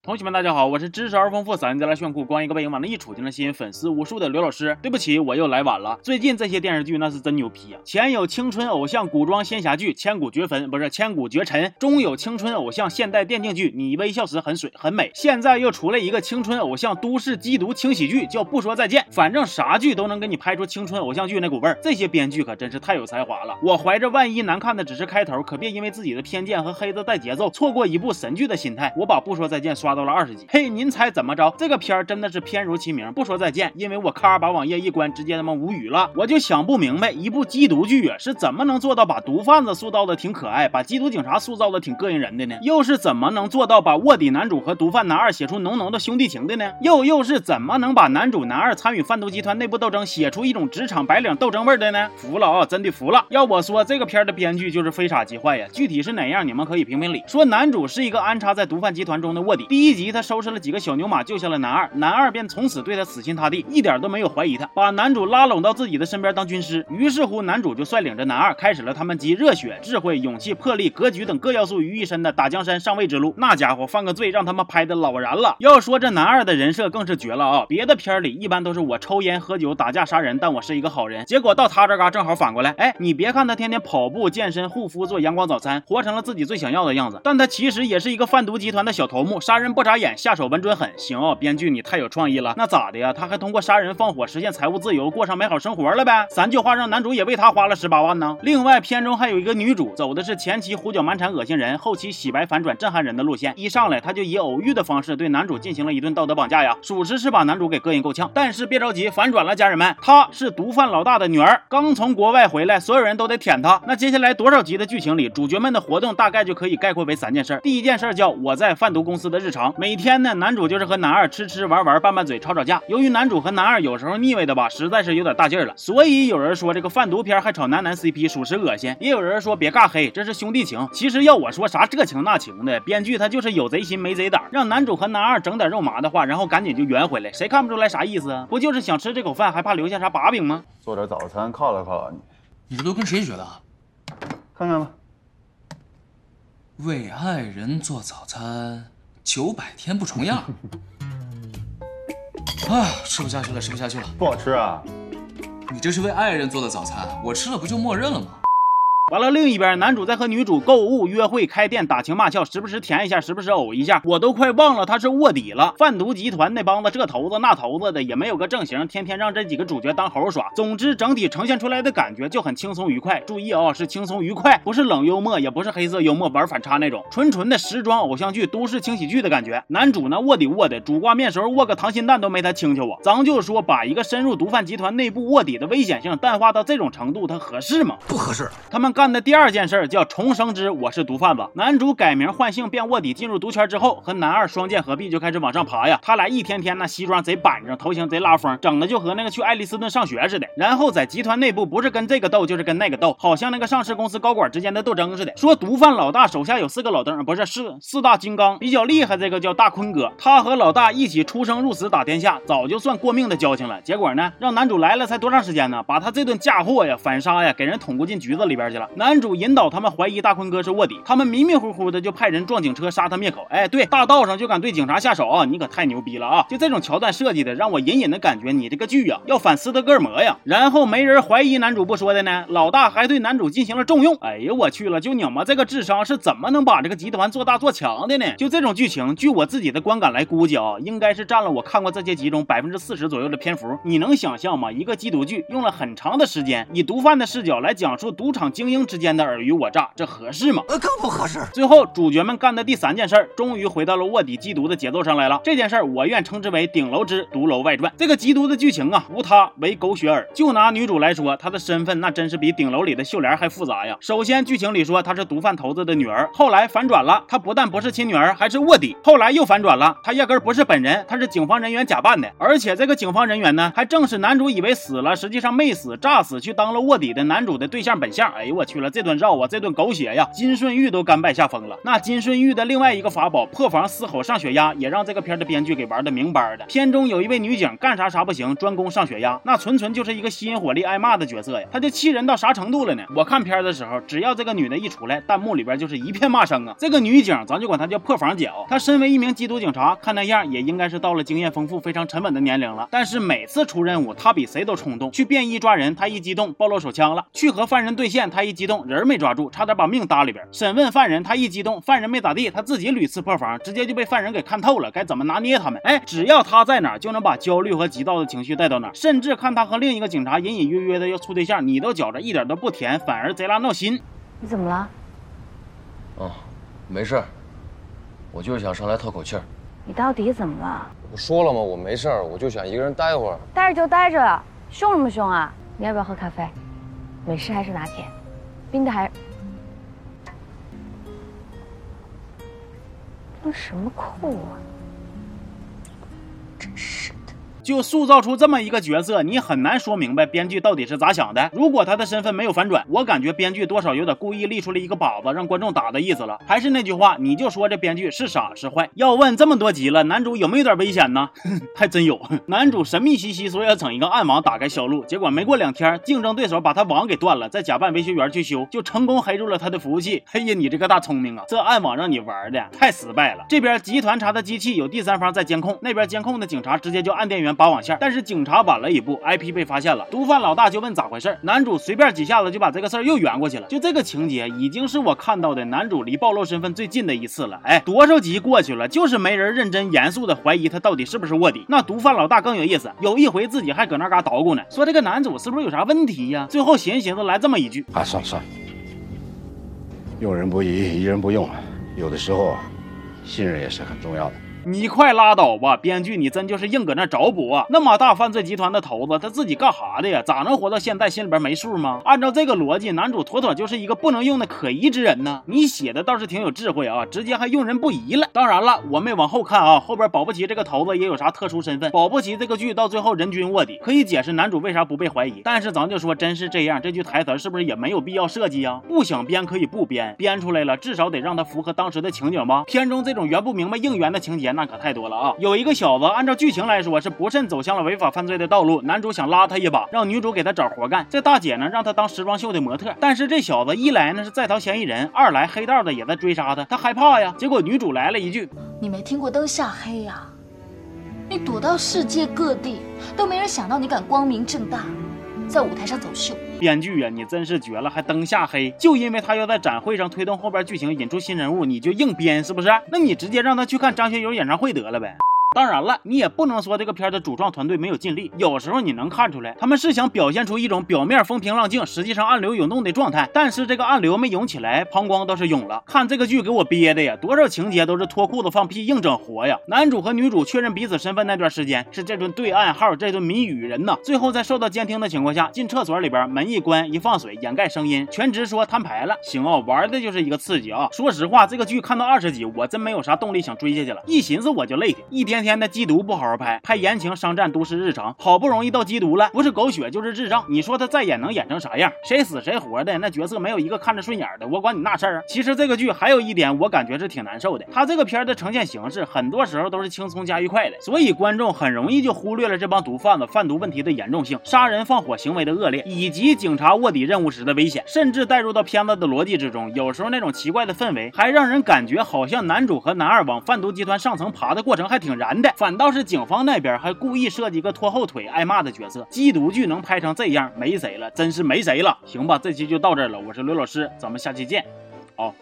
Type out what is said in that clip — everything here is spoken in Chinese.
同学们，大家好，我是知识而丰富、嗓音贼拉炫酷、光一个背影往那一杵就能吸引粉丝无数的刘老师。对不起，我又来晚了。最近这些电视剧那是真牛批啊！前有青春偶像古装仙侠剧《千古绝坟》，不是《千古绝尘》；中有青春偶像现代电竞剧《你微笑时很水很美》。现在又出了一个青春偶像都市缉毒轻喜剧，叫《不说再见》。反正啥剧都能给你拍出青春偶像剧那股味儿。这些编剧可真是太有才华了。我怀着万一难看的只是开头，可别因为自己的偏见和黑子带节奏，错过一部神剧的心态。我把《不说再见》刷到了二十集。嘿。您猜怎么着？这个片儿真的是片如其名，不说再见，因为我咔把网页一关，直接他妈无语了。我就想不明白，一部缉毒剧啊，是怎么能做到把毒贩子塑造的挺可爱，把缉毒警察塑造的挺膈应人的呢？又是怎么能做到把卧底男主和毒贩男二写出浓浓的兄弟情的呢？又又是怎么能把男主男二参与贩毒集团内部斗争，写出一种职场白领斗争味的呢？服了啊，真的服了！要我说，这个片的编剧就是非傻即坏呀。具体是哪样，你们可以评评理。说男主是一个安插在毒贩集团中的卧底，一集他收拾了。几个小牛马救下了男二，男二便从此对他死心塌地，一点都没有怀疑他，把男主拉拢到自己的身边当军师。于是乎，男主就率领着男二，开始了他们集热血、智慧、勇气、魄力、格局等各要素于一身的打江山上位之路。那家伙犯个罪，让他们拍的老燃了。要说这男二的人设更是绝了啊！别的片里一般都是我抽烟喝酒打架杀人，但我是一个好人。结果到他这嘎正好反过来，哎，你别看他天天跑步健身、护肤、做阳光早餐，活成了自己最想要的样子，但他其实也是一个贩毒集团的小头目，杀人不眨眼，下手稳准狠。行啊。编剧，你太有创意了，那咋的呀？他还通过杀人放火实现财务自由，过上美好生活了呗？三句话让男主也为他花了十八万呢。另外，片中还有一个女主，走的是前期胡搅蛮缠恶心人，后期洗白反转震撼人的路线。一上来，他就以偶遇的方式对男主进行了一顿道德绑架呀，属实是把男主给膈应够呛。但是别着急，反转了，家人们，她是毒贩老大的女儿，刚从国外回来，所有人都得舔她。那接下来多少集的剧情里，主角们的活动大概就可以概括为三件事。第一件事叫我在贩毒公司的日常，每天呢，男主就是和男二。吃吃玩玩拌拌嘴吵吵架，由于男主和男二有时候腻歪的吧，实在是有点大劲儿了，所以有人说这个贩毒片还炒男男 CP，属实恶心。也有人说别尬黑，这是兄弟情。其实要我说啥这情那情的，编剧他就是有贼心没贼胆，让男主和男二整点肉麻的话，然后赶紧就圆回来，谁看不出来啥意思啊？不就是想吃这口饭，还怕留下啥把柄吗？做点早餐犒劳犒劳你。你这都跟谁学的？看看吧。为爱人做早餐，九百天不重样。啊，吃不下去了，吃不下去了，不好吃啊！你这是为爱人做的早餐，我吃了不就默认了吗？完了，另一边男主在和女主购物、约会、开店、打情骂俏，时不时甜一下，时不时呕一下，我都快忘了他是卧底了。贩毒集团那帮子这头子那头子的，也没有个正形，天天让这几个主角当猴耍。总之，整体呈现出来的感觉就很轻松愉快。注意啊，是轻松愉快，不是冷幽默，也不是黑色幽默玩反差那种，纯纯的时装偶像剧、都市轻喜剧的感觉。男主呢，卧底卧的，煮挂面时候握个溏心蛋都没他轻巧啊。咱就说，把一个深入毒贩集团内部卧底的危险性淡化到这种程度，他合适吗？不合适。他们。干的第二件事叫重生之我是毒贩子。男主改名换姓变卧底，进入毒圈之后，和男二双剑合璧，就开始往上爬呀。他俩一天天那西装贼板正，头型贼拉风，整的就和那个去爱丽斯顿上学似的。然后在集团内部，不是跟这个斗，就是跟那个斗，好像那个上市公司高管之间的斗争似的。说毒贩老大手下有四个老登，不是四四大金刚，比较厉害。这个叫大坤哥，他和老大一起出生入死打天下，早就算过命的交情了。结果呢，让男主来了才多长时间呢，把他这顿嫁祸呀、反杀呀，给人捅咕进局子里边去了。男主引导。他们怀疑大坤哥是卧底，他们迷迷糊糊的就派人撞警车杀他灭口。哎，对，大道上就敢对警察下手啊！你可太牛逼了啊！就这种桥段设计的，让我隐隐的感觉你这个剧呀要反斯德哥尔摩呀。然后没人怀疑男主不说的呢，老大还对男主进行了重用。哎呦，我去了，就你们这个智商是怎么能把这个集团做大做强的呢？就这种剧情，据我自己的观感来估计啊，应该是占了我看过这些集中百分之四十左右的篇幅。你能想象吗？一个缉毒剧用了很长的时间，以毒贩的视角来讲述赌场精英之间的尔虞我诈，这合适？吗？呃，更不合适。最后，主角们干的第三件事儿，终于回到了卧底缉毒的节奏上来了。这件事儿，我愿称之为《顶楼之毒楼外传》。这个缉毒的剧情啊，无他，为狗血耳。就拿女主来说，她的身份那真是比顶楼里的秀莲还复杂呀。首先，剧情里说她是毒贩头子的女儿，后来反转了，她不但不是亲女儿，还是卧底。后来又反转了，她压根不是本人，她是警方人员假扮的。而且这个警方人员呢，还正是男主以为死了，实际上没死，诈死去当了卧底的男主的对象本相。哎呦我去了，这顿绕啊，这顿狗血呀，金顺玉都甘拜下风了。那金顺玉的另外一个法宝破防嘶吼上血压，也让这个片的编剧给玩的明白的。片中有一位女警干啥啥不行，专攻上血压，那纯纯就是一个吸引火力挨骂的角色呀。她就气人到啥程度了呢？我看片的时候，只要这个女的一出来，弹幕里边就是一片骂声啊。这个女警，咱就管她叫破防姐哦。她身为一名缉毒警察，看那样也应该是到了经验丰富、非常沉稳的年龄了。但是每次出任务，她比谁都冲动。去便衣抓人，她一激动暴露手枪了；去和犯人对线，她一激动人没抓住，差点把命搭里边。审问犯人，他一激动，犯人没咋地，他自己屡次破防，直接就被犯人给看透了。该怎么拿捏他们？哎，只要他在哪，就能把焦虑和急躁的情绪带到哪。甚至看他和另一个警察隐隐约约的要处对象，你都觉着一点都不甜，反而贼拉闹心。你怎么了？哦，没事儿，我就是想上来透口气儿。你到底怎么了？我说了吗？我没事儿，我就想一个人待会儿。待着就待着，凶什么凶啊？你要不要喝咖啡？美式还是拿铁？冰的还……这什么裤啊？就塑造出这么一个角色，你很难说明白编剧到底是咋想的。如果他的身份没有反转，我感觉编剧多少有点故意立出了一个靶子，让观众打的意思了。还是那句话，你就说这编剧是傻是坏？要问这么多集了，男主有没有点危险呢？还真有，男主神秘兮兮说要整一个暗网打开销路，结果没过两天，竞争对手把他网给断了，再假扮维修员去修，就成功黑住了他的服务器。哎呀，你这个大聪明啊！这暗网让你玩的太失败了。这边集团查的机器有第三方在监控，那边监控的警察直接就按电源。拔网线，但是警察晚了一步，IP 被发现了。毒贩老大就问咋回事，男主随便几下子就把这个事儿又圆过去了。就这个情节，已经是我看到的男主离暴露身份最近的一次了。哎，多少集过去了，就是没人认真严肃的怀疑他到底是不是卧底。那毒贩老大更有意思，有一回自己还搁那嘎捣鼓呢，说这个男主是不是有啥问题呀？最后寻思寻思来这么一句，啊，算了算了，用人不疑，疑人不用，有的时候信任也是很重要的。你快拉倒吧，编剧，你真就是硬搁那找补啊！那么大犯罪集团的头子，他自己干啥的呀？咋能活到现在，心里边没数吗？按照这个逻辑，男主妥妥就是一个不能用的可疑之人呢。你写的倒是挺有智慧啊，直接还用人不疑了。当然了，我没往后看啊，后边保不齐这个头子也有啥特殊身份，保不齐这个剧到最后人均卧底，可以解释男主为啥不被怀疑。但是咱就说，真是这样，这句台词是不是也没有必要设计呀？不想编可以不编，编出来了，至少得让他符合当时的情景吧。片中这种圆不明白应圆的情节，那可太多了啊。有一个小子，按照剧情来说是不慎走向了违法犯罪的道路，男主想拉他一把，让女主给他找活干。这大姐呢，让他当时装秀的模特。但是这小子一来呢是在逃嫌疑人，二来黑道的也在追杀他，他害怕呀。结果女主来了一句：“你没听过灯下黑呀？你躲到世界各地，都没人想到你敢光明正大在舞台上走秀。”编剧啊，你真是绝了，还灯下黑，就因为他要在展会上推动后边剧情，引出新人物，你就硬编是不是？那你直接让他去看张学友演唱会得了呗。当然了，你也不能说这个片的主创团队没有尽力。有时候你能看出来，他们是想表现出一种表面风平浪静，实际上暗流涌动的状态。但是这个暗流没涌起来，膀胱倒是涌了。看这个剧给我憋的呀，多少情节都是脱裤子放屁硬整活呀！男主和女主确认彼此身份那段时间，是这顿对暗号，这顿谜语人呐。最后在受到监听的情况下，进厕所里边，门一关一放水，掩盖声音，全职说摊牌了。行哦，玩的就是一个刺激啊！说实话，这个剧看到二十集，我真没有啥动力想追下去了。一寻思我就累的，一天天天的缉毒不。好好拍，拍言情、商战、都市日常，好不容易到缉毒了，不是狗血就是智障。你说他再演能演成啥样？谁死谁活的，那角色没有一个看着顺眼的。我管你那事儿。其实这个剧还有一点，我感觉是挺难受的。他这个片的呈现形式，很多时候都是轻松加愉快的，所以观众很容易就忽略了这帮毒贩子贩毒问题的严重性、杀人放火行为的恶劣，以及警察卧底任务时的危险，甚至带入到片子的逻辑之中。有时候那种奇怪的氛围，还让人感觉好像男主和男二往贩毒集团上层爬的过程还挺燃的，反倒是警方那边还。故意设计个拖后腿挨骂的角色，缉毒剧能拍成这样，没谁了，真是没谁了。行吧，这期就到这儿了，我是刘老师，咱们下期见，好。